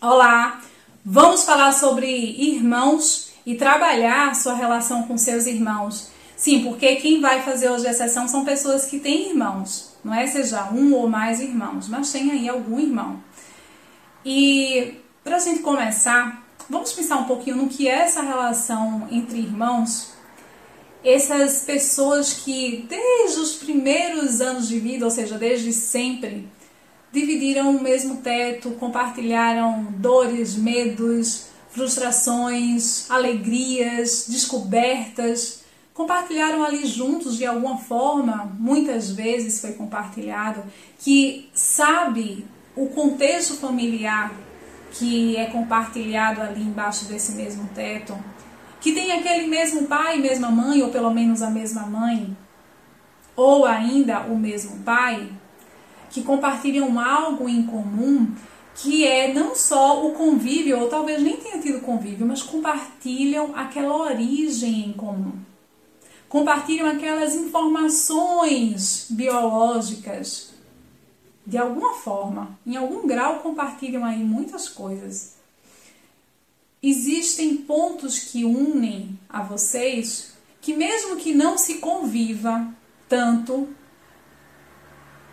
Olá! Vamos falar sobre irmãos e trabalhar sua relação com seus irmãos. Sim, porque quem vai fazer hoje a sessão são pessoas que têm irmãos. Não é seja um ou mais irmãos, mas tem aí algum irmão. E para a gente começar, vamos pensar um pouquinho no que é essa relação entre irmãos. Essas pessoas que desde os primeiros anos de vida, ou seja, desde sempre, dividiram o mesmo teto, compartilharam dores, medos, frustrações, alegrias, descobertas, compartilharam ali juntos de alguma forma, muitas vezes foi compartilhado, que sabe o contexto familiar que é compartilhado ali embaixo desse mesmo teto, que tem aquele mesmo pai, mesma mãe, ou pelo menos a mesma mãe, ou ainda o mesmo pai, que compartilham algo em comum, que é não só o convívio, ou talvez nem tenha tido convívio, mas compartilham aquela origem em comum. Compartilham aquelas informações biológicas. De alguma forma, em algum grau, compartilham aí muitas coisas. Existem pontos que unem a vocês que, mesmo que não se conviva tanto,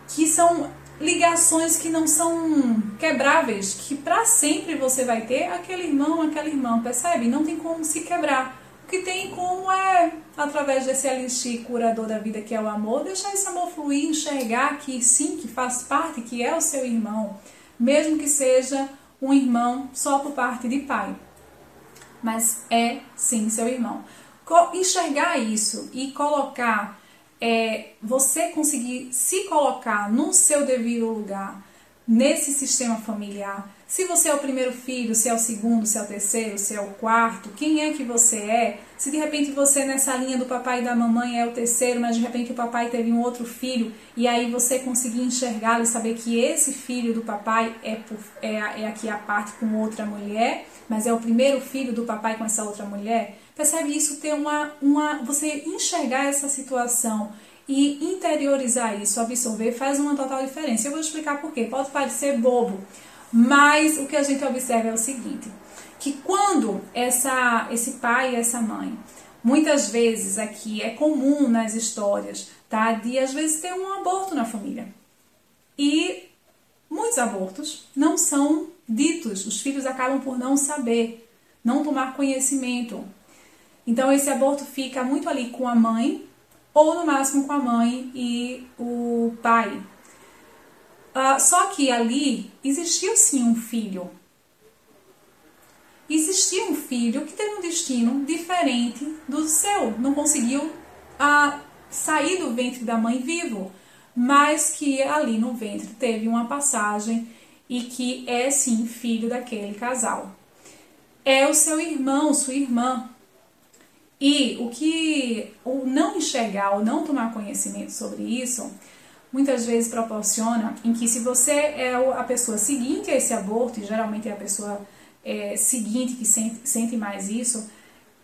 que são ligações que não são quebráveis, que para sempre você vai ter aquele irmão, aquela irmã, percebe? Não tem como se quebrar. O que tem como é, através desse elixir curador da vida que é o amor, deixar esse amor fluir, enxergar que sim, que faz parte, que é o seu irmão, mesmo que seja um irmão só por parte de pai. Mas é sim seu irmão. Enxergar isso e colocar é você conseguir se colocar no seu devido lugar, nesse sistema familiar. Se você é o primeiro filho, se é o segundo, se é o terceiro, se é o quarto, quem é que você é? Se de repente você nessa linha do papai e da mamãe é o terceiro, mas de repente o papai teve um outro filho, e aí você conseguir enxergá-lo e saber que esse filho do papai é, por, é, é aqui a parte com outra mulher, mas é o primeiro filho do papai com essa outra mulher, Percebe isso ter uma, uma você enxergar essa situação e interiorizar isso, absorver, faz uma total diferença. Eu vou explicar por quê. Pode parecer bobo, mas o que a gente observa é o seguinte, que quando essa, esse pai e essa mãe, muitas vezes aqui é comum nas histórias, tá? De às vezes ter um aborto na família. E muitos abortos não são ditos, os filhos acabam por não saber, não tomar conhecimento. Então esse aborto fica muito ali com a mãe, ou no máximo com a mãe e o pai. Uh, só que ali existiu sim um filho. Existia um filho que teve um destino diferente do seu. Não conseguiu uh, sair do ventre da mãe vivo, mas que ali no ventre teve uma passagem e que é sim filho daquele casal. É o seu irmão, sua irmã, e o que o não enxergar ou não tomar conhecimento sobre isso, muitas vezes proporciona em que se você é a pessoa seguinte a esse aborto, e geralmente é a pessoa é, seguinte que sente, sente mais isso,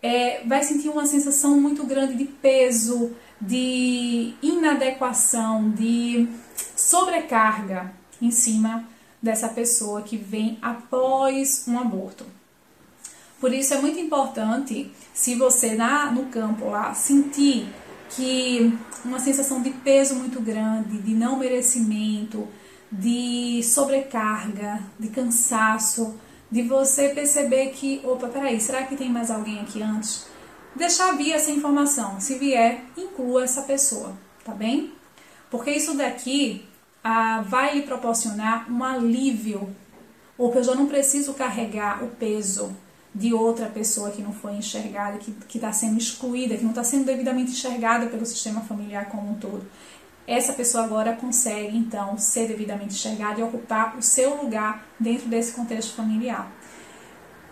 é, vai sentir uma sensação muito grande de peso, de inadequação, de sobrecarga em cima dessa pessoa que vem após um aborto. Por isso é muito importante, se você na, no campo lá sentir que uma sensação de peso muito grande, de não merecimento, de sobrecarga, de cansaço, de você perceber que, opa, peraí, será que tem mais alguém aqui antes? Deixar vir essa informação. Se vier, inclua essa pessoa, tá bem? Porque isso daqui ah, vai lhe proporcionar um alívio. Ou eu já não preciso carregar o peso de outra pessoa que não foi enxergada, que está sendo excluída, que não está sendo devidamente enxergada pelo sistema familiar como um todo. Essa pessoa agora consegue, então, ser devidamente enxergada e ocupar o seu lugar dentro desse contexto familiar.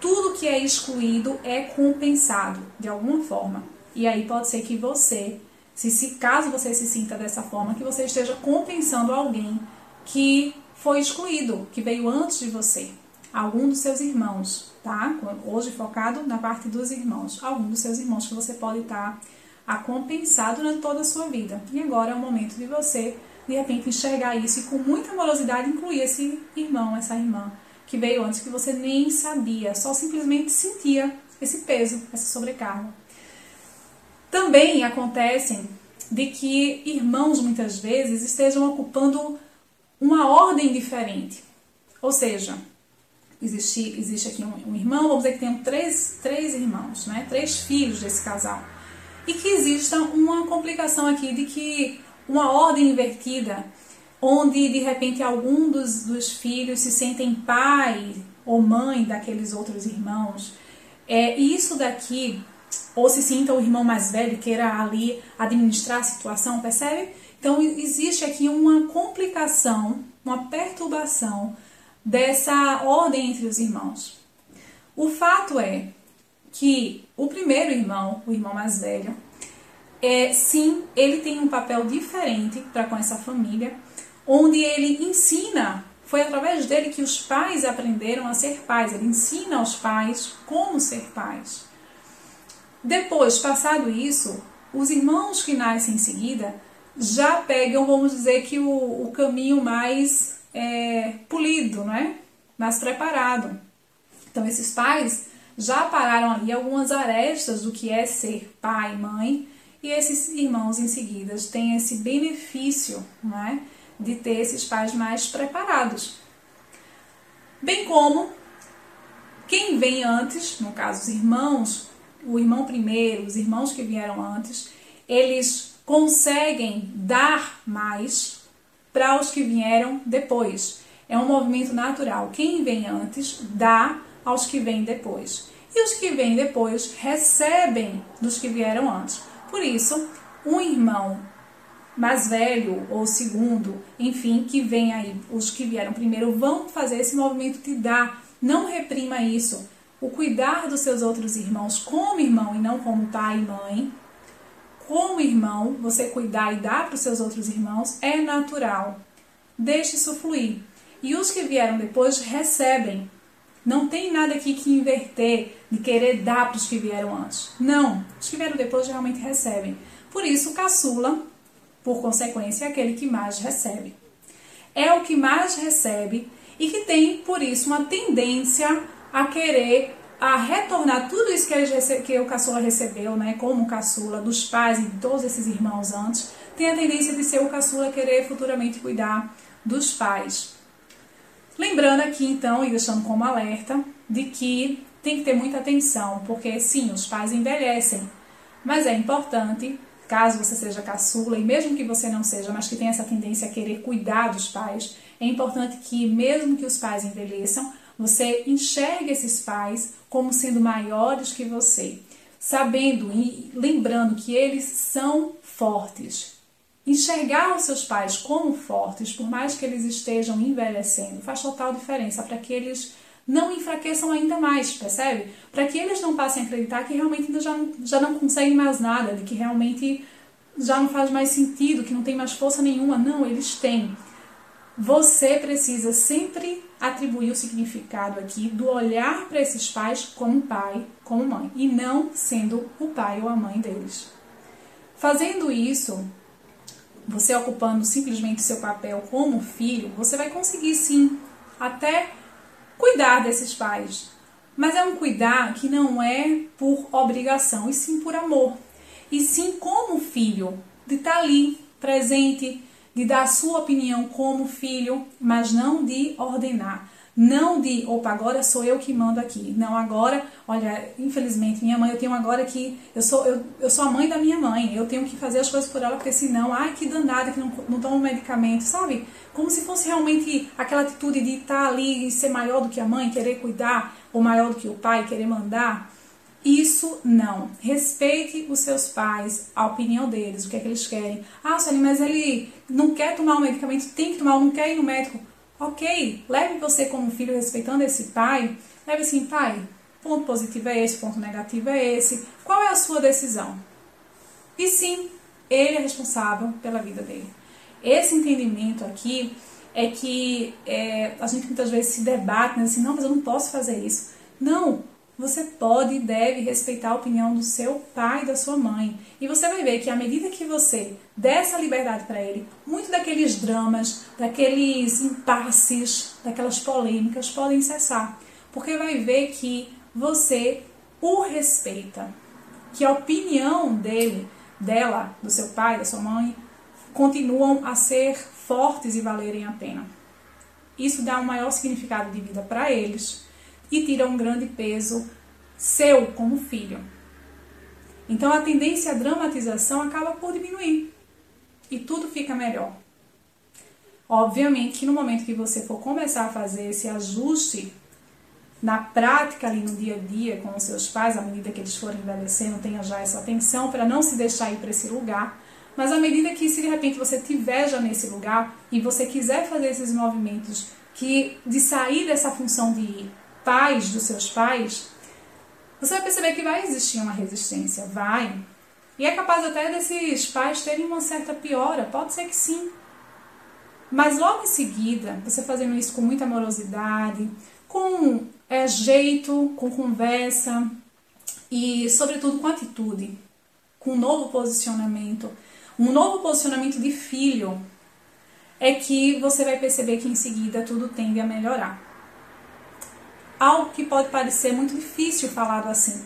Tudo que é excluído é compensado de alguma forma. E aí pode ser que você, se, se caso você se sinta dessa forma, que você esteja compensando alguém que foi excluído, que veio antes de você, algum dos seus irmãos, tá? Hoje focado na parte dos irmãos, algum dos seus irmãos que você pode estar a compensar durante toda a sua vida. E agora é o momento de você, de repente, enxergar isso e com muita amorosidade incluir esse irmão, essa irmã que veio antes que você nem sabia, só simplesmente sentia esse peso, essa sobrecarga. Também acontecem de que irmãos muitas vezes estejam ocupando uma ordem diferente. Ou seja, existe, existe aqui um, um, irmão, vamos dizer que tem três, três irmãos, né? três filhos desse casal. E que exista uma complicação aqui de que uma ordem invertida, onde de repente algum dos, dos filhos se sentem pai ou mãe daqueles outros irmãos. É, isso daqui, ou se sinta o irmão mais velho queira ali administrar a situação, percebe? Então existe aqui uma complicação, uma perturbação dessa ordem entre os irmãos. O fato é que o primeiro irmão, o irmão mais velho, é, sim, ele tem um papel diferente para com essa família, onde ele ensina, foi através dele que os pais aprenderam a ser pais, ele ensina aos pais como ser pais. Depois, passado isso, os irmãos que nascem em seguida já pegam, vamos dizer que o, o caminho mais é, polido, não é? mais preparado. Então, esses pais já pararam ali algumas arestas do que é ser pai e mãe, e esses irmãos em seguida têm esse benefício não é? de ter esses pais mais preparados. Bem como quem vem antes, no caso os irmãos, o irmão primeiro, os irmãos que vieram antes, eles conseguem dar mais para os que vieram depois. É um movimento natural. Quem vem antes dá aos que vêm depois. E os que vêm depois recebem dos que vieram antes. Por isso, um irmão mais velho ou segundo, enfim, que vem aí, os que vieram primeiro vão fazer esse movimento de dar. Não reprima isso. O cuidar dos seus outros irmãos como irmão e não como pai e mãe, como irmão, você cuidar e dar para os seus outros irmãos é natural. Deixe isso fluir. E os que vieram depois recebem. Não tem nada aqui que inverter, de querer dar para os que vieram antes. Não, os que vieram depois realmente recebem. Por isso, caçula, por consequência, é aquele que mais recebe. É o que mais recebe e que tem, por isso, uma tendência a querer a retornar tudo isso que, que o caçula recebeu, né, como caçula, dos pais e de todos esses irmãos antes, tem a tendência de ser o caçula querer futuramente cuidar dos pais. Lembrando aqui então, e deixando como alerta, de que tem que ter muita atenção, porque sim, os pais envelhecem, mas é importante, caso você seja caçula, e mesmo que você não seja, mas que tenha essa tendência a querer cuidar dos pais, é importante que, mesmo que os pais envelheçam, você enxergue esses pais como sendo maiores que você, sabendo e lembrando que eles são fortes. Enxergar os seus pais como fortes, por mais que eles estejam envelhecendo, faz total diferença para que eles não enfraqueçam ainda mais, percebe? Para que eles não passem a acreditar que realmente já, já não conseguem mais nada, de que realmente já não faz mais sentido, que não tem mais força nenhuma. Não, eles têm. Você precisa sempre atribuir o significado aqui do olhar para esses pais como pai, como mãe, e não sendo o pai ou a mãe deles. Fazendo isso, você ocupando simplesmente seu papel como filho, você vai conseguir sim até cuidar desses pais. Mas é um cuidar que não é por obrigação, e sim por amor. E sim como filho, de estar ali, presente, de dar sua opinião como filho, mas não de ordenar. Não de, opa, agora sou eu que mando aqui. Não, agora, olha, infelizmente, minha mãe, eu tenho agora que. Eu sou, eu, eu sou a mãe da minha mãe, eu tenho que fazer as coisas por ela, porque senão, ai, que danada que não, não toma medicamento, sabe? Como se fosse realmente aquela atitude de estar ali e ser maior do que a mãe, querer cuidar, ou maior do que o pai, querer mandar. Isso não. Respeite os seus pais, a opinião deles, o que é que eles querem. Ah, Sueli, mas ele não quer tomar o medicamento, tem que tomar, não quer ir no médico. Ok, leve você como filho respeitando esse pai. Leve assim, pai, ponto positivo é esse, ponto negativo é esse. Qual é a sua decisão? E sim, ele é responsável pela vida dele. Esse entendimento aqui é que é, a gente muitas vezes se debate, né, assim, não, mas eu não posso fazer isso. Não, você pode e deve respeitar a opinião do seu pai e da sua mãe. E você vai ver que à medida que você der essa liberdade para ele, muito daqueles dramas, daqueles impasses, daquelas polêmicas podem cessar. Porque vai ver que você o respeita. Que a opinião dele, dela, do seu pai, da sua mãe, continuam a ser fortes e valerem a pena. Isso dá um maior significado de vida para eles e tira um grande peso seu como filho. Então a tendência à dramatização acaba por diminuir e tudo fica melhor. Obviamente que no momento que você for começar a fazer esse ajuste na prática ali no dia a dia com os seus pais, à medida que eles forem envelhecendo, tenha já essa atenção para não se deixar ir para esse lugar. Mas à medida que se de repente você tiver já nesse lugar e você quiser fazer esses movimentos que de sair dessa função de pais dos seus pais, você vai perceber que vai existir uma resistência, vai. E é capaz até desses pais terem uma certa piora, pode ser que sim. Mas logo em seguida, você fazendo isso com muita amorosidade, com é, jeito, com conversa e, sobretudo, com atitude, com um novo posicionamento, um novo posicionamento de filho, é que você vai perceber que em seguida tudo tende a melhorar algo que pode parecer muito difícil falado assim,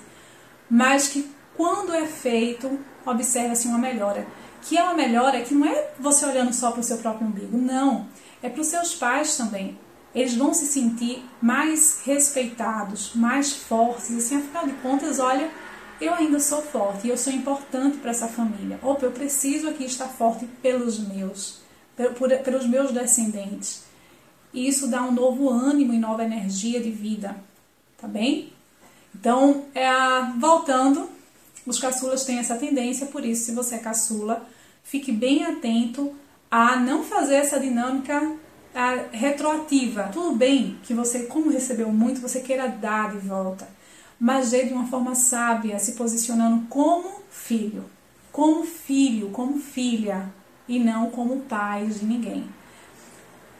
mas que quando é feito, observa-se uma melhora. Que é uma melhora que não é você olhando só para o seu próprio umbigo, não. É para os seus pais também. Eles vão se sentir mais respeitados, mais fortes. Assim, afinal de contas, olha, eu ainda sou forte e eu sou importante para essa família. Opa, eu preciso aqui estar forte pelos meus, pelos meus descendentes e isso dá um novo ânimo e nova energia de vida, tá bem? Então, é, voltando, os caçulas têm essa tendência, por isso, se você é caçula, fique bem atento a não fazer essa dinâmica a, retroativa. Tudo bem que você, como recebeu muito, você queira dar de volta, mas de uma forma sábia, se posicionando como filho, como filho, como filha, e não como pai de ninguém.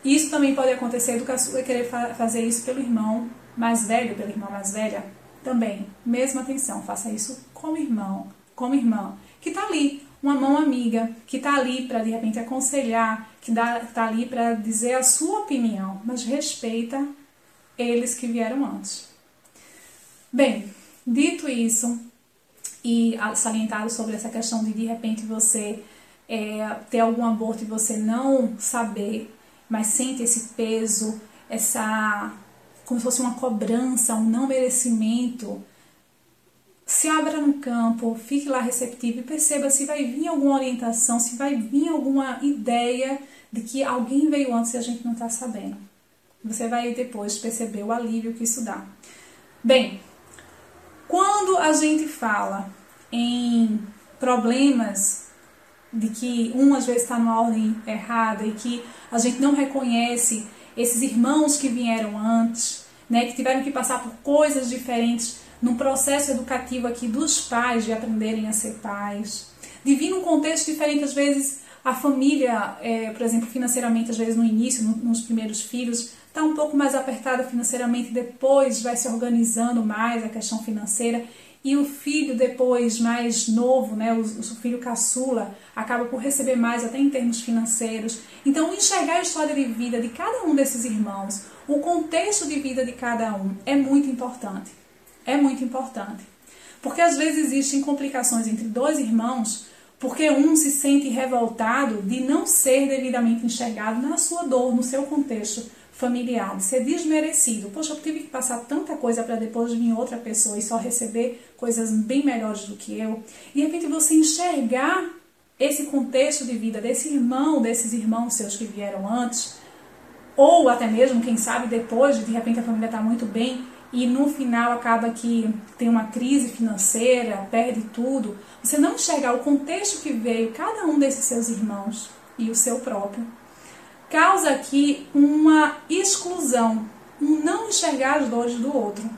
Isso também pode acontecer do caçula querer fa fazer isso pelo irmão mais velho, pela irmã mais velha. Também, mesma atenção, faça isso como irmão, como irmã, que está ali, uma mão amiga, que está ali para de repente aconselhar, que está ali para dizer a sua opinião, mas respeita eles que vieram antes. Bem, dito isso e salientado sobre essa questão de de repente você é, ter algum aborto e você não saber mas sente esse peso, essa como se fosse uma cobrança, um não merecimento. Se abra no campo, fique lá receptivo e perceba se vai vir alguma orientação, se vai vir alguma ideia de que alguém veio antes e a gente não está sabendo. Você vai depois perceber o alívio que isso dá. Bem, quando a gente fala em problemas de que um às vezes está numa ordem errada e que a gente não reconhece esses irmãos que vieram antes, né, que tiveram que passar por coisas diferentes no processo educativo aqui dos pais de aprenderem a ser pais, de vir num contexto diferente às vezes a família, é, por exemplo, financeiramente às vezes no início, no, nos primeiros filhos, está um pouco mais apertada financeiramente, depois vai se organizando mais a questão financeira e o filho depois mais novo, né, o, o filho caçula, acaba por receber mais até em termos financeiros. Então, enxergar a história de vida de cada um desses irmãos, o contexto de vida de cada um é muito importante. É muito importante. Porque às vezes existem complicações entre dois irmãos, porque um se sente revoltado de não ser devidamente enxergado na sua dor, no seu contexto familiar, de ser desmerecido. Poxa, eu tive que passar tanta coisa para depois vir outra pessoa e só receber coisas bem melhores do que eu. E de repente você enxergar esse contexto de vida desse irmão, desses irmãos seus que vieram antes, ou até mesmo, quem sabe, depois de de repente a família está muito bem e no final acaba que tem uma crise financeira, perde tudo. Você não enxergar o contexto que veio cada um desses seus irmãos e o seu próprio causa aqui uma exclusão, um não enxergar as dores do outro.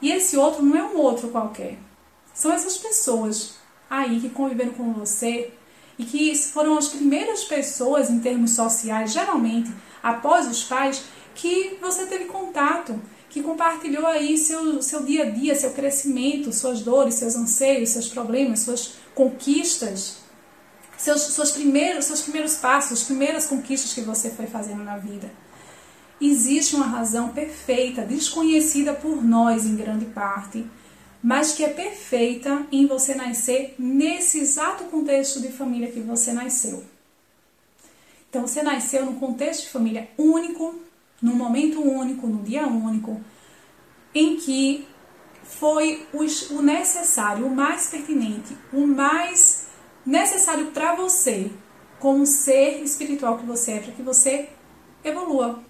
E esse outro não é um outro qualquer. São essas pessoas aí que conviveram com você e que foram as primeiras pessoas em termos sociais, geralmente após os pais, que você teve contato, que compartilhou aí seu, seu dia a dia, seu crescimento, suas dores, seus anseios, seus problemas, suas conquistas, seus, seus, primeiros, seus primeiros passos, as primeiras conquistas que você foi fazendo na vida. Existe uma razão perfeita, desconhecida por nós em grande parte, mas que é perfeita em você nascer nesse exato contexto de família que você nasceu. Então você nasceu num contexto de família único, num momento único, num dia único, em que foi o necessário, o mais pertinente, o mais necessário para você, como ser espiritual que você é, para que você evolua.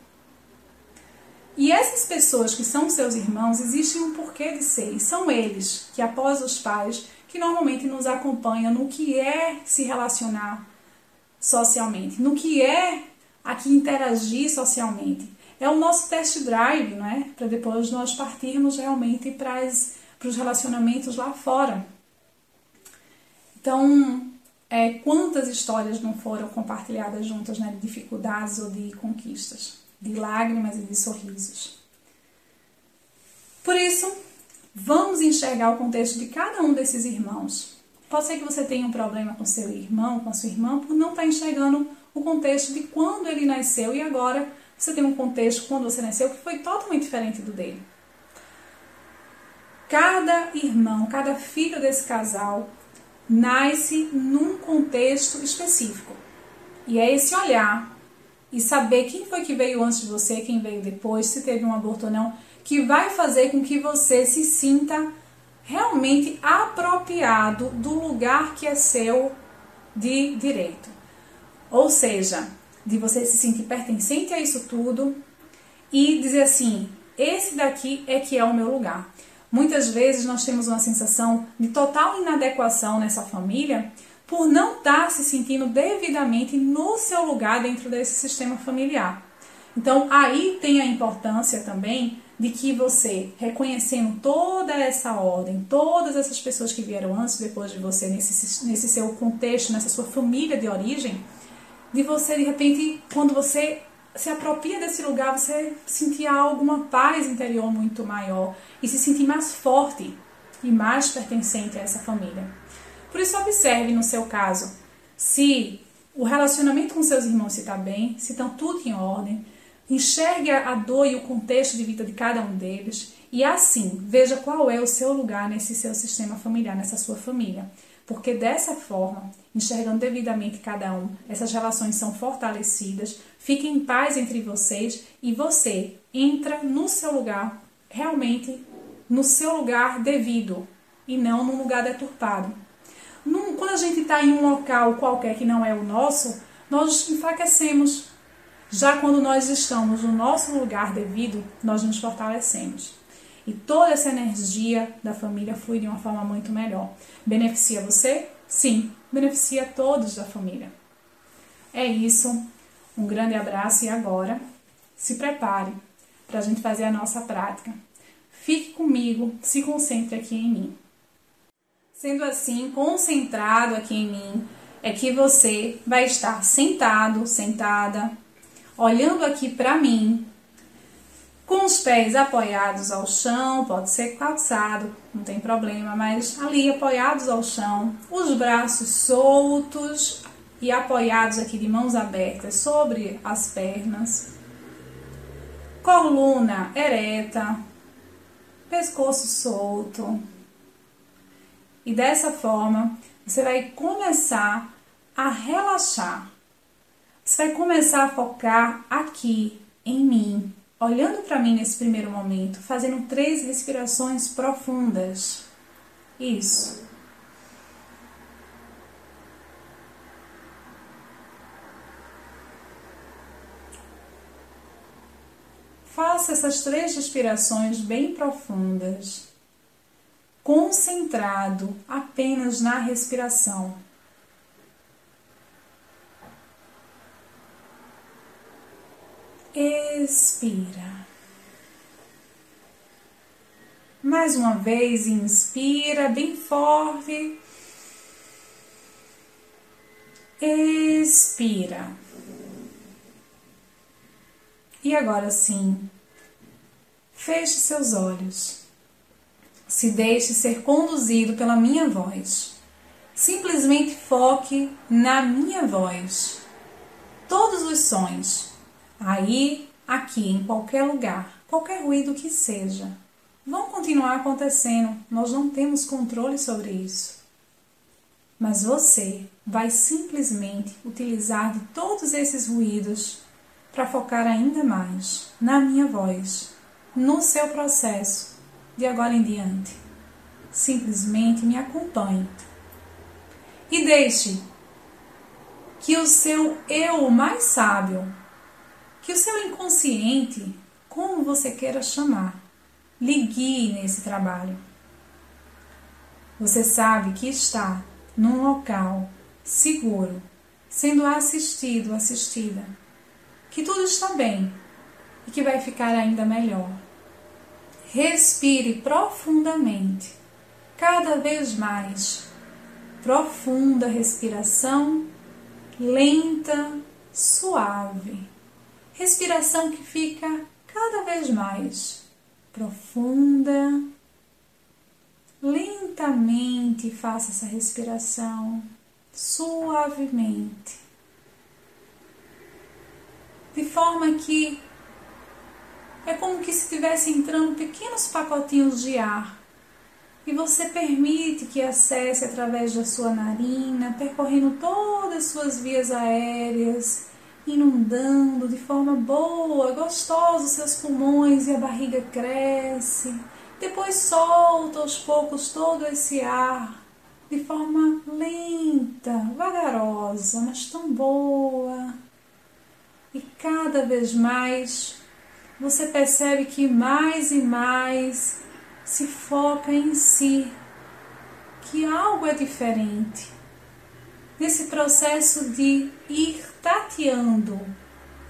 E essas pessoas que são seus irmãos, existe um porquê de ser. E são eles que, após os pais, que normalmente nos acompanham no que é se relacionar socialmente, no que é aqui interagir socialmente é o nosso test drive, não é? Para depois nós partirmos realmente para os relacionamentos lá fora. Então, é, quantas histórias não foram compartilhadas juntas, né? De dificuldades ou de conquistas, de lágrimas e de sorrisos. Por isso, vamos enxergar o contexto de cada um desses irmãos. Pode ser que você tenha um problema com seu irmão, com a sua irmã, por não estar enxergando o contexto de quando ele nasceu e agora você tem um contexto quando você nasceu que foi totalmente diferente do dele. Cada irmão, cada filho desse casal nasce num contexto específico. E é esse olhar e saber quem foi que veio antes de você, quem veio depois, se teve um aborto ou não, que vai fazer com que você se sinta realmente apropriado do lugar que é seu de direito. Ou seja, de você se sentir pertencente a isso tudo e dizer assim: esse daqui é que é o meu lugar. Muitas vezes nós temos uma sensação de total inadequação nessa família por não estar se sentindo devidamente no seu lugar dentro desse sistema familiar. Então, aí tem a importância também de que você, reconhecendo toda essa ordem, todas essas pessoas que vieram antes e depois de você, nesse, nesse seu contexto, nessa sua família de origem, de você, de repente, quando você se apropria desse lugar, você sentir alguma paz interior muito maior e se sentir mais forte e mais pertencente a essa família. Por isso, observe no seu caso se o relacionamento com seus irmãos está bem, se estão tudo em ordem, enxergue a dor e o contexto de vida de cada um deles e assim veja qual é o seu lugar nesse seu sistema familiar, nessa sua família. Porque dessa forma, enxergando devidamente cada um, essas relações são fortalecidas, fica em paz entre vocês e você entra no seu lugar, realmente no seu lugar devido e não num lugar deturpado. Num, quando a gente está em um local qualquer que não é o nosso, nós enfraquecemos. Já quando nós estamos no nosso lugar devido, nós nos fortalecemos. E toda essa energia da família flui de uma forma muito melhor. Beneficia você? Sim, beneficia todos da família. É isso. Um grande abraço e agora se prepare para a gente fazer a nossa prática. Fique comigo, se concentre aqui em mim. Sendo assim, concentrado aqui em mim, é que você vai estar sentado, sentada, olhando aqui para mim, com os pés apoiados ao chão, pode ser calçado, não tem problema, mas ali apoiados ao chão, os braços soltos e apoiados aqui de mãos abertas sobre as pernas, coluna ereta, pescoço solto. E dessa forma, você vai começar a relaxar. Você vai começar a focar aqui em mim, olhando para mim nesse primeiro momento, fazendo três respirações profundas. Isso. Faça essas três respirações bem profundas, concentrado apenas na respiração. Expira. Mais uma vez, inspira bem forte. Expira. E agora sim, Feche seus olhos. Se deixe ser conduzido pela minha voz. Simplesmente foque na minha voz. Todos os sons, aí, aqui, em qualquer lugar, qualquer ruído que seja, vão continuar acontecendo. Nós não temos controle sobre isso. Mas você vai simplesmente utilizar de todos esses ruídos para focar ainda mais na minha voz, no seu processo de agora em diante. Simplesmente me acompanhe e deixe que o seu eu mais sábio, que o seu inconsciente, como você queira chamar, lhe guie nesse trabalho. Você sabe que está num local seguro, sendo assistido, assistida, que tudo está bem e que vai ficar ainda melhor. Respire profundamente, cada vez mais. Profunda respiração, lenta, suave. Respiração que fica cada vez mais profunda. Lentamente faça essa respiração, suavemente, de forma que é como que se estivesse entrando pequenos pacotinhos de ar e você permite que acesse através da sua narina, percorrendo todas as suas vias aéreas, inundando de forma boa, gostosa os seus pulmões e a barriga cresce. Depois solta aos poucos todo esse ar de forma lenta, vagarosa, mas tão boa. E cada vez mais você percebe que mais e mais se foca em si, que algo é diferente. Nesse processo de ir tateando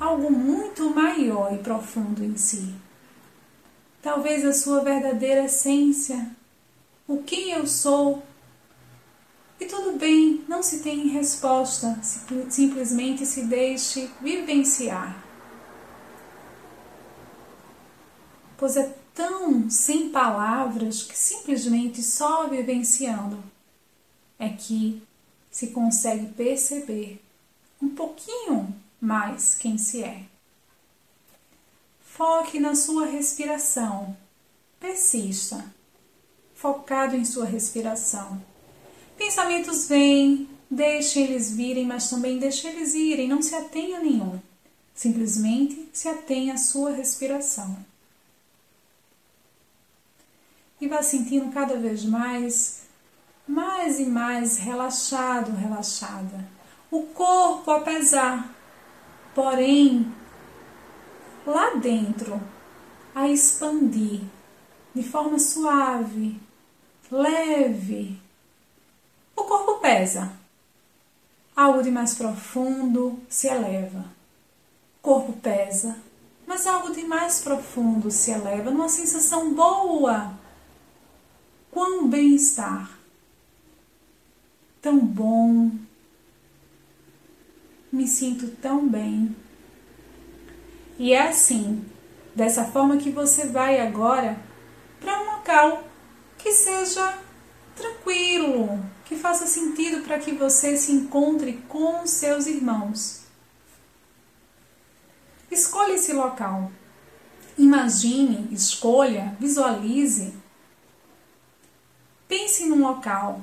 algo muito maior e profundo em si. Talvez a sua verdadeira essência, o que eu sou. E tudo bem, não se tem resposta, simplesmente se deixe vivenciar. Pois é tão sem palavras que simplesmente só vivenciando é que se consegue perceber um pouquinho mais quem se é. Foque na sua respiração. Persista, focado em sua respiração. Pensamentos vêm, deixe eles virem, mas também deixe eles irem, não se atenha a nenhum. Simplesmente se atenha à sua respiração. E vá sentindo cada vez mais, mais e mais relaxado, relaxada. O corpo apesar, porém lá dentro a expandir de forma suave, leve. O corpo pesa. Algo de mais profundo se eleva. O corpo pesa, mas algo de mais profundo se eleva numa sensação boa. Quão bem-estar. Tão bom. Me sinto tão bem. E é assim, dessa forma que você vai agora para um local que seja tranquilo, que faça sentido para que você se encontre com seus irmãos. Escolha esse local. Imagine, escolha, visualize. Pense num local.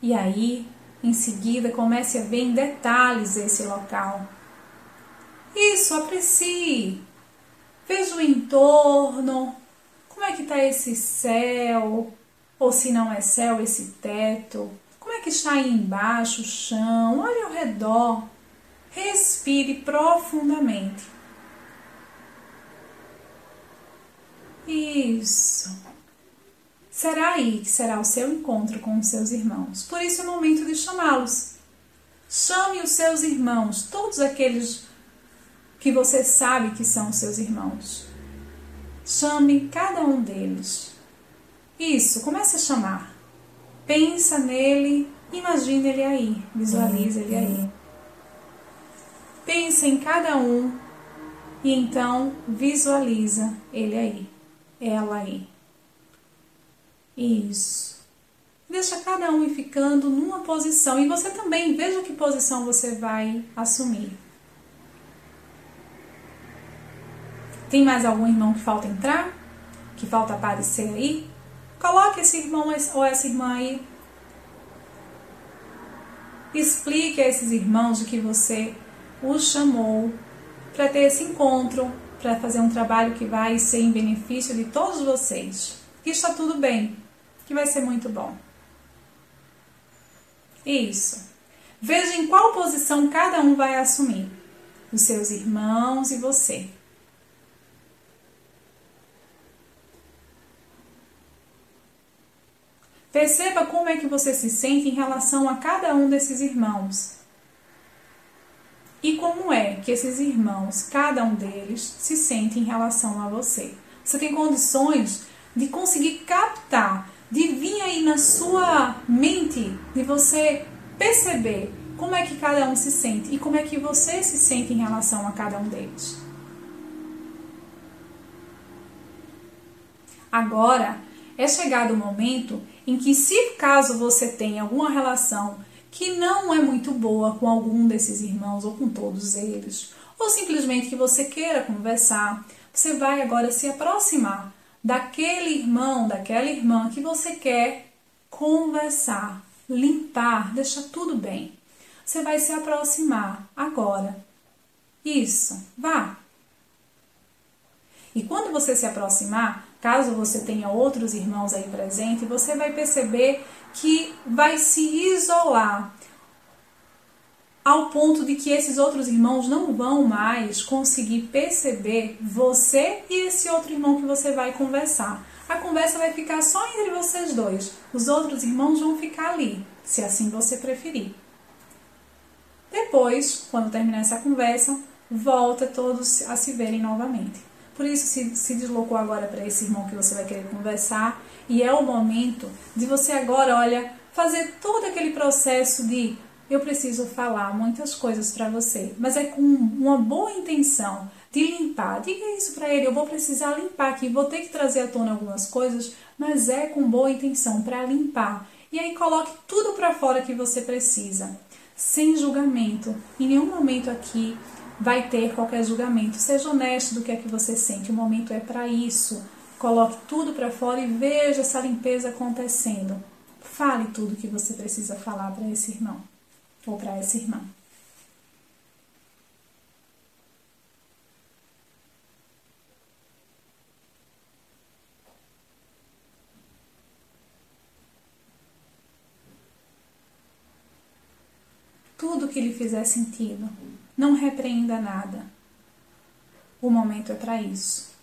E aí, em seguida, comece a ver em detalhes esse local isso, aprecie. Veja o entorno. Como é que está esse céu? Ou se não é céu, esse teto? Como é que está aí embaixo o chão? Olhe ao redor. Respire profundamente. Isso. Será aí que será o seu encontro com os seus irmãos. Por isso é o momento de chamá-los. Chame os seus irmãos, todos aqueles que você sabe que são seus irmãos. Chame cada um deles. Isso, comece a chamar. Pensa nele, imagine ele aí, visualize ele aí. Pensa em cada um E então visualiza ele aí, ela aí. Isso. Deixa cada um ficando numa posição e você também veja que posição você vai assumir. Tem mais algum irmão que falta entrar? Que falta aparecer aí? Coloque esse irmão ou essa irmã aí. Explique a esses irmãos de que você os chamou para ter esse encontro, para fazer um trabalho que vai ser em benefício de todos vocês. Que está tudo bem, que vai ser muito bom. Isso. Veja em qual posição cada um vai assumir. Os seus irmãos e você. Perceba como é que você se sente em relação a cada um desses irmãos. E como é que esses irmãos, cada um deles, se sente em relação a você. Você tem condições de conseguir captar, de vir aí na sua mente, de você perceber como é que cada um se sente e como é que você se sente em relação a cada um deles. Agora é chegado o momento em que, se caso você tenha alguma relação que não é muito boa com algum desses irmãos ou com todos eles, ou simplesmente que você queira conversar, você vai agora se aproximar daquele irmão, daquela irmã que você quer conversar, limpar, deixar tudo bem. Você vai se aproximar agora. Isso, vá. E quando você se aproximar, caso você tenha outros irmãos aí presentes, você vai perceber que vai se isolar ao ponto de que esses outros irmãos não vão mais conseguir perceber você e esse outro irmão que você vai conversar. A conversa vai ficar só entre vocês dois. Os outros irmãos vão ficar ali, se assim você preferir. Depois, quando terminar essa conversa, volta todos a se verem novamente. Por isso se, se deslocou agora para esse irmão que você vai querer conversar. E é o momento de você agora, olha, fazer todo aquele processo de eu preciso falar muitas coisas para você, mas é com uma boa intenção de limpar. Diga isso para ele, eu vou precisar limpar aqui, vou ter que trazer à tona algumas coisas, mas é com boa intenção para limpar. E aí coloque tudo para fora que você precisa, sem julgamento. Em nenhum momento aqui vai ter qualquer julgamento. Seja honesto do que é que você sente. O momento é para isso. Coloque tudo para fora e veja essa limpeza acontecendo. Fale tudo que você precisa falar para esse irmão ou para essa irmã. Tudo que lhe fizer sentido. Não repreenda nada. O momento é para isso.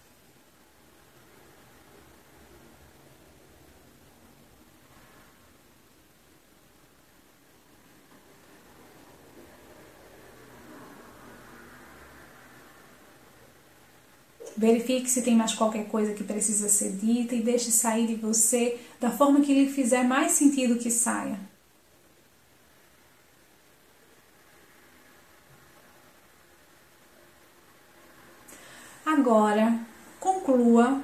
Verifique se tem mais qualquer coisa que precisa ser dita e deixe sair de você da forma que lhe fizer mais sentido que saia. Agora, conclua.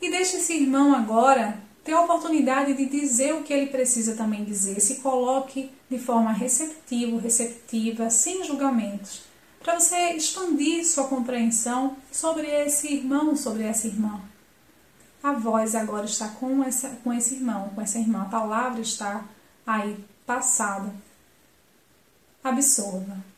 E deixe esse irmão agora ter a oportunidade de dizer o que ele precisa também dizer. Se coloque de forma receptiva, receptiva, sem julgamentos, para você expandir sua compreensão sobre esse irmão, sobre essa irmã. A voz agora está com, essa, com esse irmão, com essa irmã. A palavra está aí, passada absorva.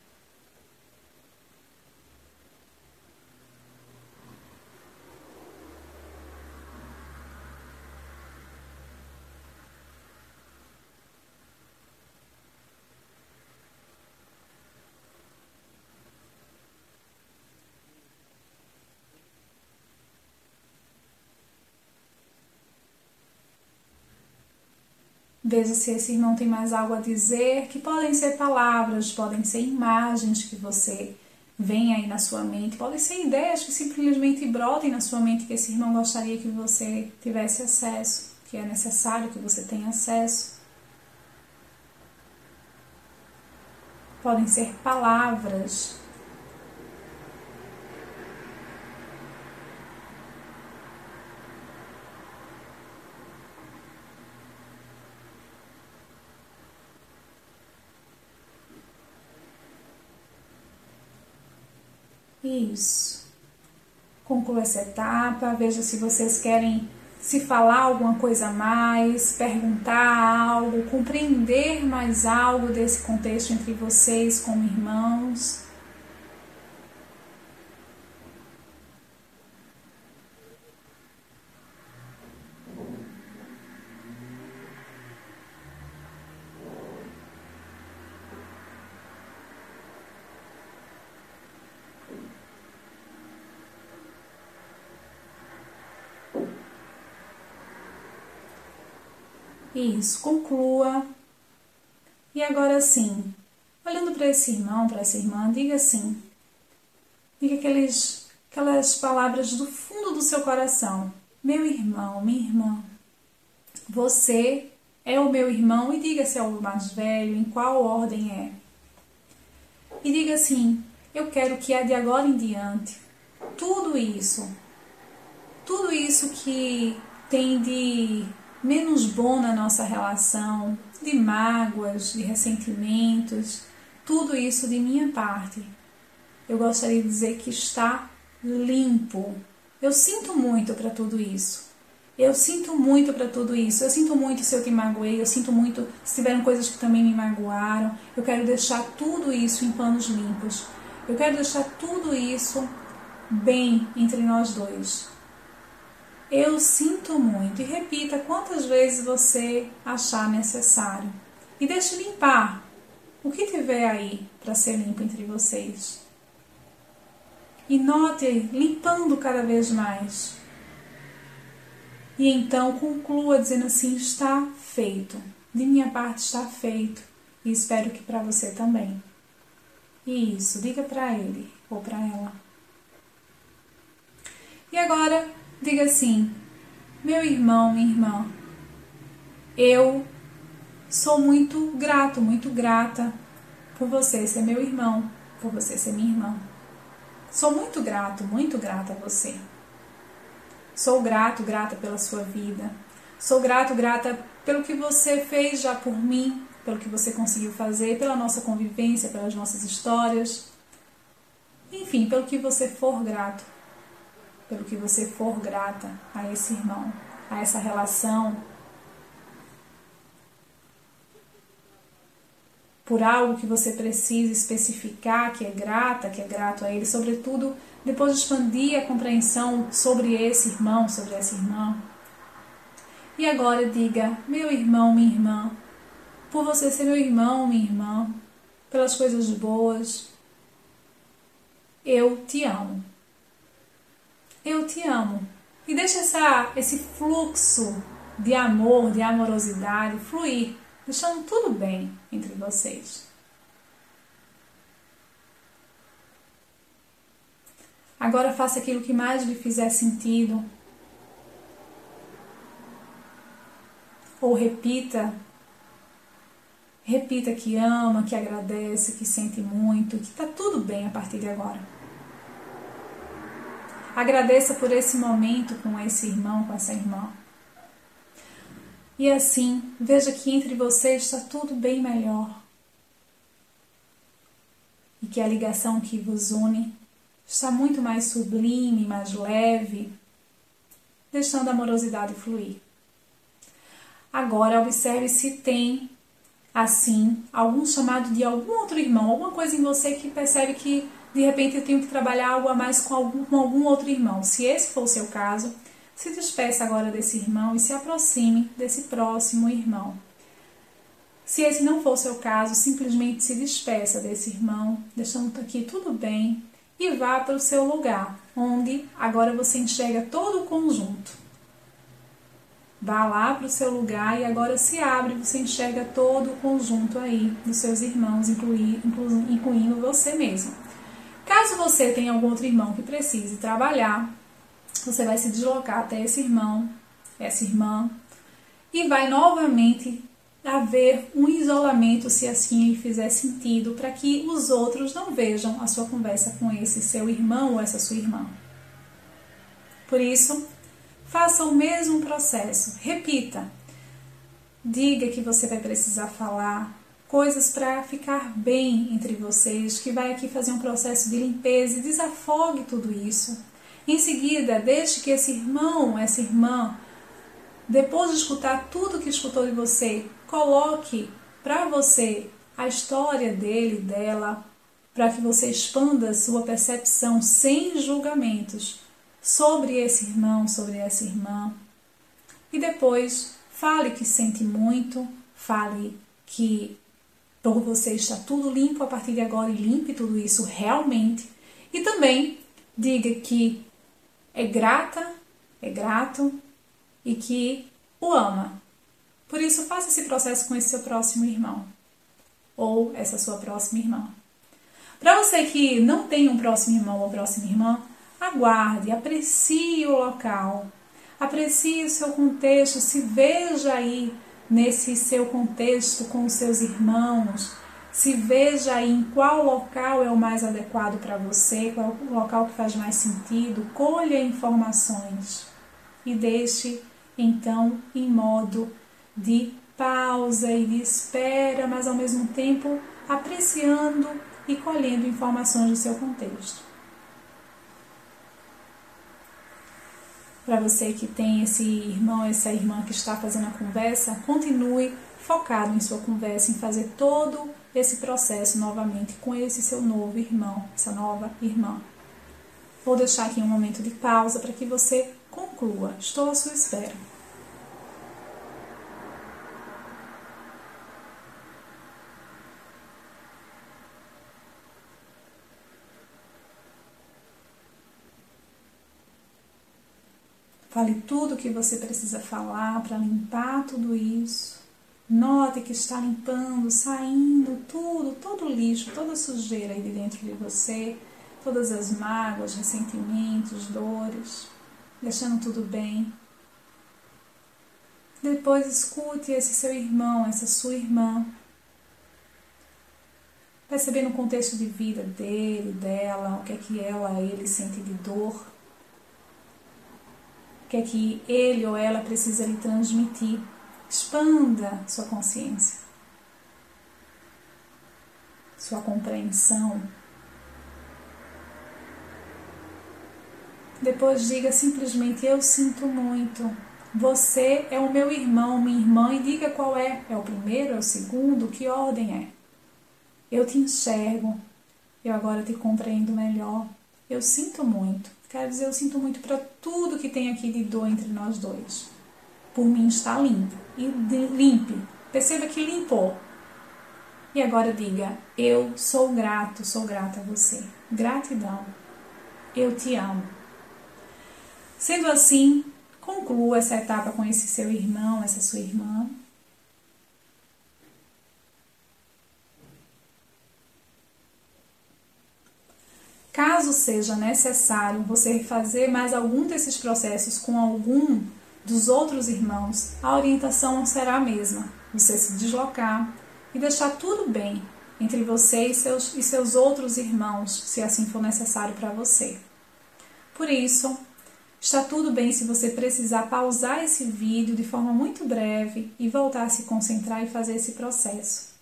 Veja se esse irmão tem mais algo a dizer, que podem ser palavras, podem ser imagens que você vem aí na sua mente, podem ser ideias que simplesmente brotem na sua mente que esse irmão gostaria que você tivesse acesso, que é necessário que você tenha acesso. podem ser palavras. Isso. Conclua essa etapa, veja se vocês querem se falar alguma coisa a mais, perguntar algo, compreender mais algo desse contexto entre vocês como irmãos. Isso, conclua. E agora sim, olhando para esse irmão, para essa irmã, diga assim. Diga aqueles, aquelas palavras do fundo do seu coração. Meu irmão, minha irmã, você é o meu irmão e diga se é o mais velho, em qual ordem é. E diga assim: eu quero que é de agora em diante tudo isso, tudo isso que tem de menos bom na nossa relação, de mágoas, de ressentimentos, tudo isso de minha parte. Eu gostaria de dizer que está limpo. Eu sinto muito para tudo isso. Eu sinto muito para tudo isso. Eu sinto muito se eu te magoei. Eu sinto muito se tiveram coisas que também me magoaram. Eu quero deixar tudo isso em panos limpos. Eu quero deixar tudo isso bem entre nós dois. Eu sinto muito. E repita quantas vezes você achar necessário. E deixe limpar o que tiver aí para ser limpo entre vocês. E note limpando cada vez mais. E então conclua dizendo assim: está feito. De minha parte está feito. E espero que para você também. Isso, diga para ele ou para ela. E agora Diga assim: meu irmão, minha irmã, eu sou muito grato, muito grata por você ser meu irmão, por você ser minha irmã. Sou muito grato, muito grata a você. Sou grato, grata pela sua vida. Sou grato, grata pelo que você fez já por mim, pelo que você conseguiu fazer, pela nossa convivência, pelas nossas histórias. Enfim, pelo que você for grato pelo que você for grata a esse irmão, a essa relação, por algo que você precisa especificar que é grata, que é grato a ele, sobretudo depois de expandir a compreensão sobre esse irmão, sobre essa irmã. E agora diga, meu irmão, minha irmã, por você ser meu irmão, minha irmã, pelas coisas boas, eu te amo eu te amo. E deixa essa, esse fluxo de amor, de amorosidade fluir, deixando tudo bem entre vocês. Agora faça aquilo que mais lhe fizer sentido. Ou repita. Repita que ama, que agradece, que sente muito, que está tudo bem a partir de agora. Agradeça por esse momento com esse irmão, com essa irmã. E assim, veja que entre vocês está tudo bem melhor. E que a ligação que vos une está muito mais sublime, mais leve, deixando a amorosidade fluir. Agora observe se tem assim algum chamado de algum outro irmão, alguma coisa em você que percebe que de repente eu tenho que trabalhar algo a mais com algum, com algum outro irmão. Se esse for o seu caso, se despeça agora desse irmão e se aproxime desse próximo irmão. Se esse não for o seu caso, simplesmente se despeça desse irmão, deixando aqui tudo bem e vá para o seu lugar, onde agora você enxerga todo o conjunto. Vá lá para o seu lugar e agora se abre, você enxerga todo o conjunto aí dos seus irmãos, incluindo você mesmo. Caso você tenha algum outro irmão que precise trabalhar, você vai se deslocar até esse irmão, essa irmã, e vai novamente haver um isolamento, se assim lhe fizer sentido, para que os outros não vejam a sua conversa com esse seu irmão ou essa sua irmã. Por isso, faça o mesmo processo, repita. Diga que você vai precisar falar coisas para ficar bem entre vocês, que vai aqui fazer um processo de limpeza e desafogue tudo isso. Em seguida, deixe que esse irmão, essa irmã, depois de escutar tudo que escutou de você, coloque para você a história dele, dela, para que você expanda sua percepção sem julgamentos sobre esse irmão, sobre essa irmã. E depois, fale que sente muito, fale que por você está tudo limpo a partir de agora e limpe tudo isso realmente. E também diga que é grata, é grato e que o ama. Por isso, faça esse processo com esse seu próximo irmão ou essa sua próxima irmã. Para você que não tem um próximo irmão ou próxima irmã, aguarde, aprecie o local, aprecie o seu contexto, se veja aí nesse seu contexto com os seus irmãos, se veja aí em qual local é o mais adequado para você, qual é o local que faz mais sentido, colha informações e deixe então em modo de pausa e de espera, mas ao mesmo tempo apreciando e colhendo informações do seu contexto. Para você que tem esse irmão, essa irmã que está fazendo a conversa, continue focado em sua conversa, em fazer todo esse processo novamente com esse seu novo irmão, essa nova irmã. Vou deixar aqui um momento de pausa para que você conclua. Estou à sua espera. Fale tudo o que você precisa falar para limpar tudo isso. Note que está limpando, saindo tudo, todo o lixo, toda a sujeira aí de dentro de você, todas as mágoas, ressentimentos, dores, deixando tudo bem. Depois escute esse seu irmão, essa sua irmã, percebendo o contexto de vida dele, dela, o que é que ela, ele sente de dor que é que ele ou ela precisa lhe transmitir. Expanda sua consciência, sua compreensão. Depois diga simplesmente: Eu sinto muito. Você é o meu irmão, minha irmã, e diga qual é. É o primeiro, é o segundo, que ordem é? Eu te enxergo, eu agora te compreendo melhor. Eu sinto muito. Quero dizer, eu sinto muito para tudo que tem aqui de dor entre nós dois. Por mim está limpo. E limpe. Perceba que limpou. E agora diga: Eu sou grato, sou grata a você. Gratidão. Eu te amo. Sendo assim, conclua essa etapa com esse seu irmão, essa sua irmã. Caso seja necessário você fazer mais algum desses processos com algum dos outros irmãos, a orientação será a mesma. Você se deslocar e deixar tudo bem entre você e seus, e seus outros irmãos, se assim for necessário para você. Por isso, está tudo bem se você precisar pausar esse vídeo de forma muito breve e voltar a se concentrar e fazer esse processo.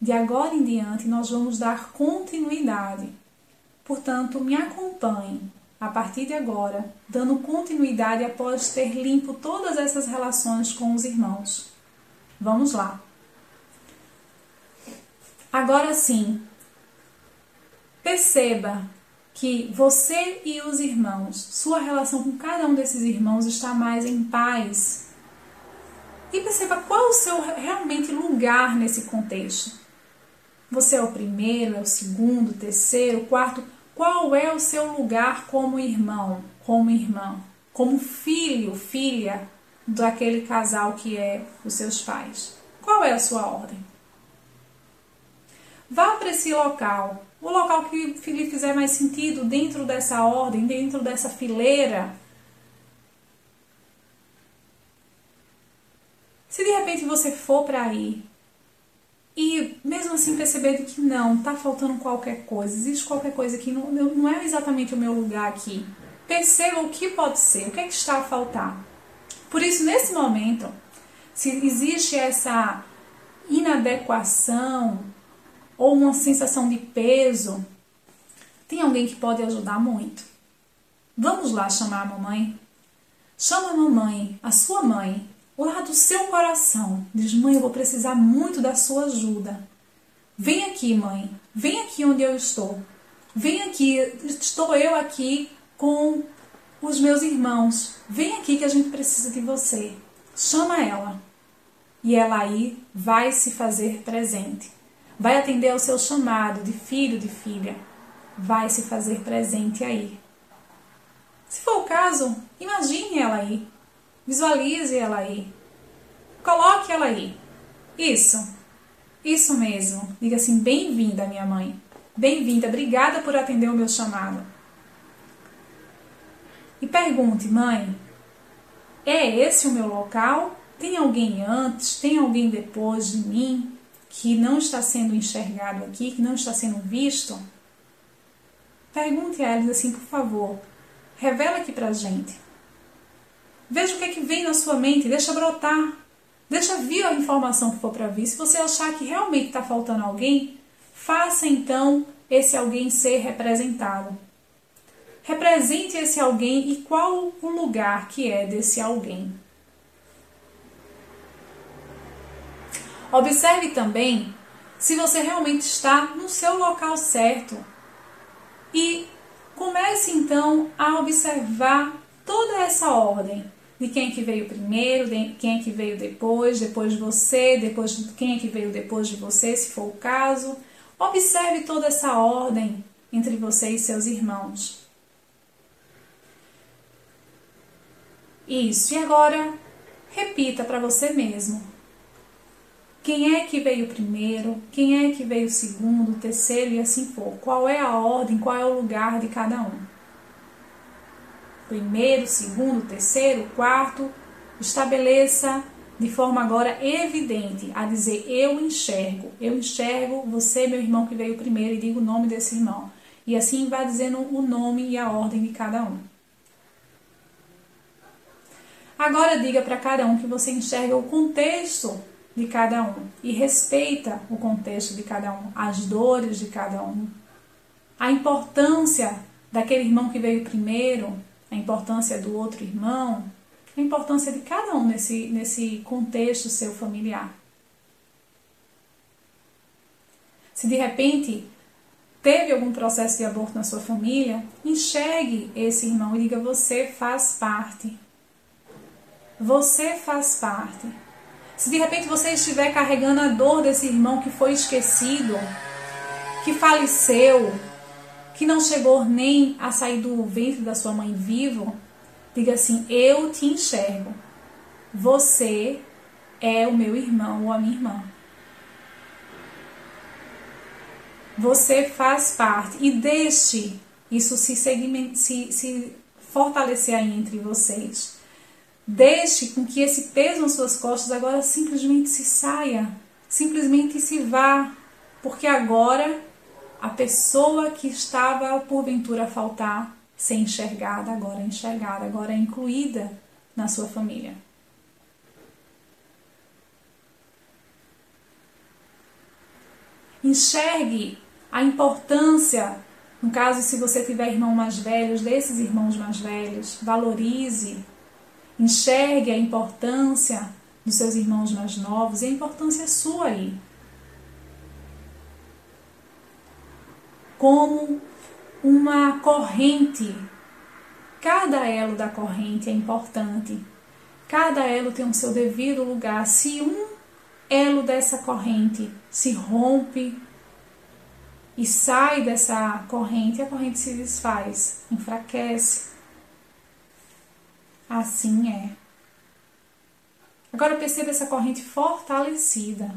De agora em diante, nós vamos dar continuidade Portanto, me acompanhe a partir de agora, dando continuidade após ter limpo todas essas relações com os irmãos. Vamos lá. Agora sim, perceba que você e os irmãos, sua relação com cada um desses irmãos está mais em paz. E perceba qual o seu realmente lugar nesse contexto. Você é o primeiro, é o segundo, terceiro, quarto qual é o seu lugar como irmão, como irmã, como filho, filha daquele casal que é os seus pais? Qual é a sua ordem? Vá para esse local, o local que lhe fizer mais sentido dentro dessa ordem, dentro dessa fileira. Se de repente você for para aí e mesmo assim perceber que não, tá faltando qualquer coisa, existe qualquer coisa que não, não é exatamente o meu lugar aqui. Perceba o que pode ser, o que, é que está a faltar. Por isso, nesse momento, se existe essa inadequação ou uma sensação de peso, tem alguém que pode ajudar muito. Vamos lá chamar a mamãe? Chama a mamãe, a sua mãe, lá do seu coração. Diz: Mãe, eu vou precisar muito da sua ajuda. Vem aqui, mãe. Vem aqui onde eu estou. Vem aqui, estou eu aqui com os meus irmãos. Vem aqui que a gente precisa de você. Chama ela. E ela aí vai se fazer presente. Vai atender ao seu chamado de filho, de filha. Vai se fazer presente aí. Se for o caso, imagine ela aí. Visualize ela aí. Coloque ela aí. Isso. Isso mesmo. Diga assim: bem-vinda, minha mãe. Bem-vinda. Obrigada por atender o meu chamado. E pergunte, mãe: é esse o meu local? Tem alguém antes? Tem alguém depois de mim que não está sendo enxergado aqui, que não está sendo visto? Pergunte a eles assim, por favor. Revela aqui pra gente. Veja o que é que vem na sua mente, deixa brotar. Deixa vir a informação que for para vir. Se você achar que realmente está faltando alguém, faça então esse alguém ser representado. Represente esse alguém e qual o lugar que é desse alguém. Observe também se você realmente está no seu local certo e comece então a observar toda essa ordem de quem é que veio primeiro, de quem é que veio depois, depois de você, depois de quem é que veio depois de você, se for o caso. Observe toda essa ordem entre você e seus irmãos. Isso. E agora, repita para você mesmo. Quem é que veio primeiro? Quem é que veio segundo, terceiro e assim for? Qual é a ordem? Qual é o lugar de cada um? Primeiro, segundo, terceiro, quarto. Estabeleça de forma agora evidente a dizer eu enxergo. Eu enxergo você, meu irmão que veio primeiro, e digo o nome desse irmão. E assim vai dizendo o nome e a ordem de cada um. Agora diga para cada um que você enxerga o contexto de cada um e respeita o contexto de cada um, as dores de cada um, a importância daquele irmão que veio primeiro, a importância do outro irmão, a importância de cada um nesse, nesse contexto seu familiar. Se de repente teve algum processo de aborto na sua família, enxergue esse irmão e diga: você faz parte. Você faz parte. Se de repente você estiver carregando a dor desse irmão que foi esquecido, que faleceu, que não chegou nem a sair do ventre da sua mãe vivo, diga assim: Eu te enxergo. Você é o meu irmão ou a minha irmã. Você faz parte e deixe isso se, se, se fortalecer aí entre vocês. Deixe com que esse peso nas suas costas agora simplesmente se saia, simplesmente se vá, porque agora a pessoa que estava porventura a faltar ser enxergada, agora é enxergada, agora é incluída na sua família. Enxergue a importância, no caso, se você tiver irmãos mais velhos, desses irmãos mais velhos, valorize Enxergue a importância dos seus irmãos mais novos e a importância sua aí. Como uma corrente. Cada elo da corrente é importante. Cada elo tem o seu devido lugar. Se um elo dessa corrente se rompe e sai dessa corrente, a corrente se desfaz, enfraquece. Assim é. Agora perceba essa corrente fortalecida.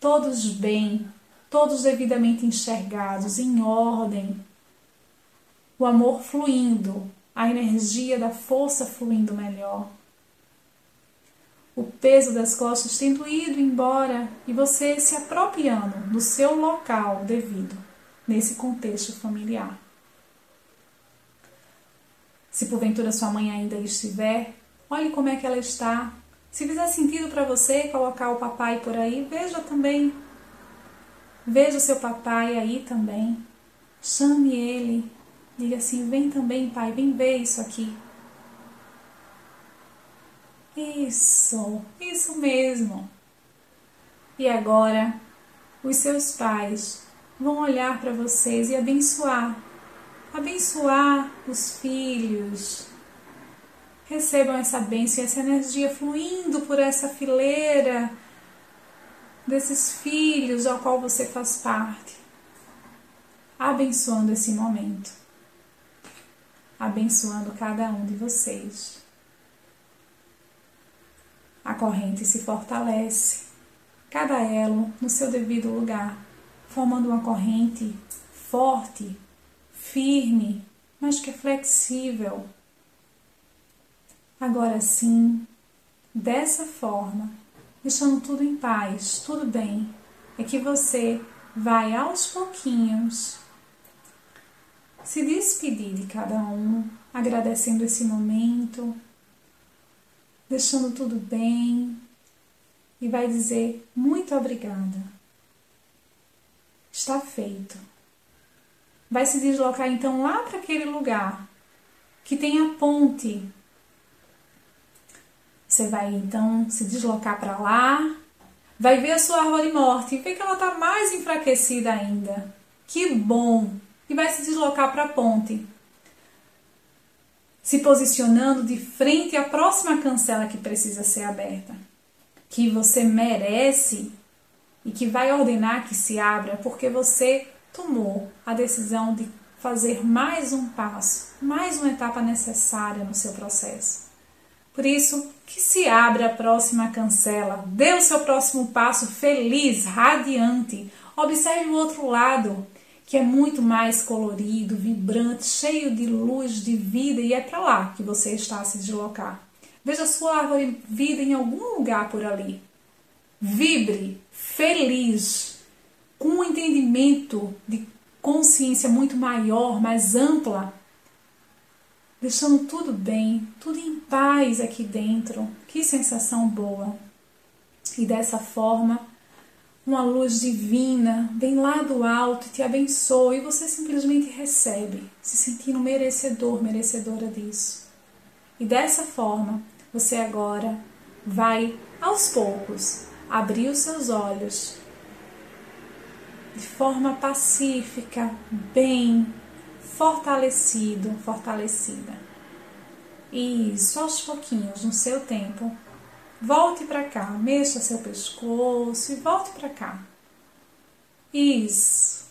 Todos bem, todos devidamente enxergados, em ordem. O amor fluindo, a energia da força fluindo melhor. o peso das costas tendo ido embora e você se apropriando do seu local devido nesse contexto familiar. Se porventura sua mãe ainda estiver, olhe como é que ela está. Se fizer sentido para você colocar o papai por aí, veja também. Veja o seu papai aí também. Chame ele. Diga assim: vem também, pai, vem ver isso aqui. Isso, isso mesmo. E agora, os seus pais vão olhar para vocês e abençoar. Abençoar os filhos. Recebam essa bênção essa energia fluindo por essa fileira desses filhos ao qual você faz parte. Abençoando esse momento. Abençoando cada um de vocês a corrente se fortalece, cada elo no seu devido lugar, formando uma corrente forte, firme, mas que é flexível. Agora sim, dessa forma, deixando tudo em paz, tudo bem, é que você vai aos pouquinhos se despedir de cada um, agradecendo esse momento, deixando tudo bem e vai dizer muito obrigada. Está feito. Vai se deslocar então lá para aquele lugar que tem a ponte. Você vai então se deslocar para lá, vai ver a sua árvore morta e ver que ela está mais enfraquecida ainda. Que bom! E vai se deslocar para a ponte se posicionando de frente à próxima cancela que precisa ser aberta, que você merece e que vai ordenar que se abra porque você tomou a decisão de fazer mais um passo, mais uma etapa necessária no seu processo. Por isso, que se abra a próxima cancela, dê o seu próximo passo feliz, radiante. Observe o outro lado, que é muito mais colorido, vibrante, cheio de luz, de vida, e é para lá que você está a se deslocar. Veja sua árvore vida em algum lugar por ali. Vibre, feliz, com um entendimento de consciência muito maior, mais ampla, deixando tudo bem, tudo em paz aqui dentro. Que sensação boa! E dessa forma, uma luz divina vem lá do alto e te abençoa e você simplesmente recebe, se sentindo merecedor, merecedora disso. E dessa forma, você agora vai aos poucos abrir os seus olhos de forma pacífica, bem fortalecido, fortalecida. Isso, aos pouquinhos, no seu tempo, Volte para cá, mexa seu pescoço e volte para cá. Isso.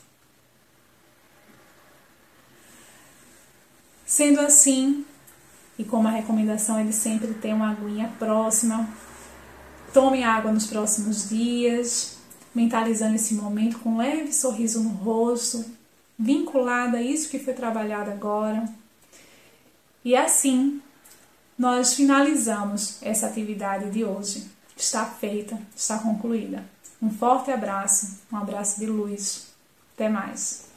Sendo assim, e como a recomendação é de sempre ter uma aguinha próxima, tome água nos próximos dias, mentalizando esse momento com um leve sorriso no rosto, vinculado a isso que foi trabalhado agora. E assim, nós finalizamos essa atividade de hoje. Está feita, está concluída. Um forte abraço, um abraço de luz. Até mais.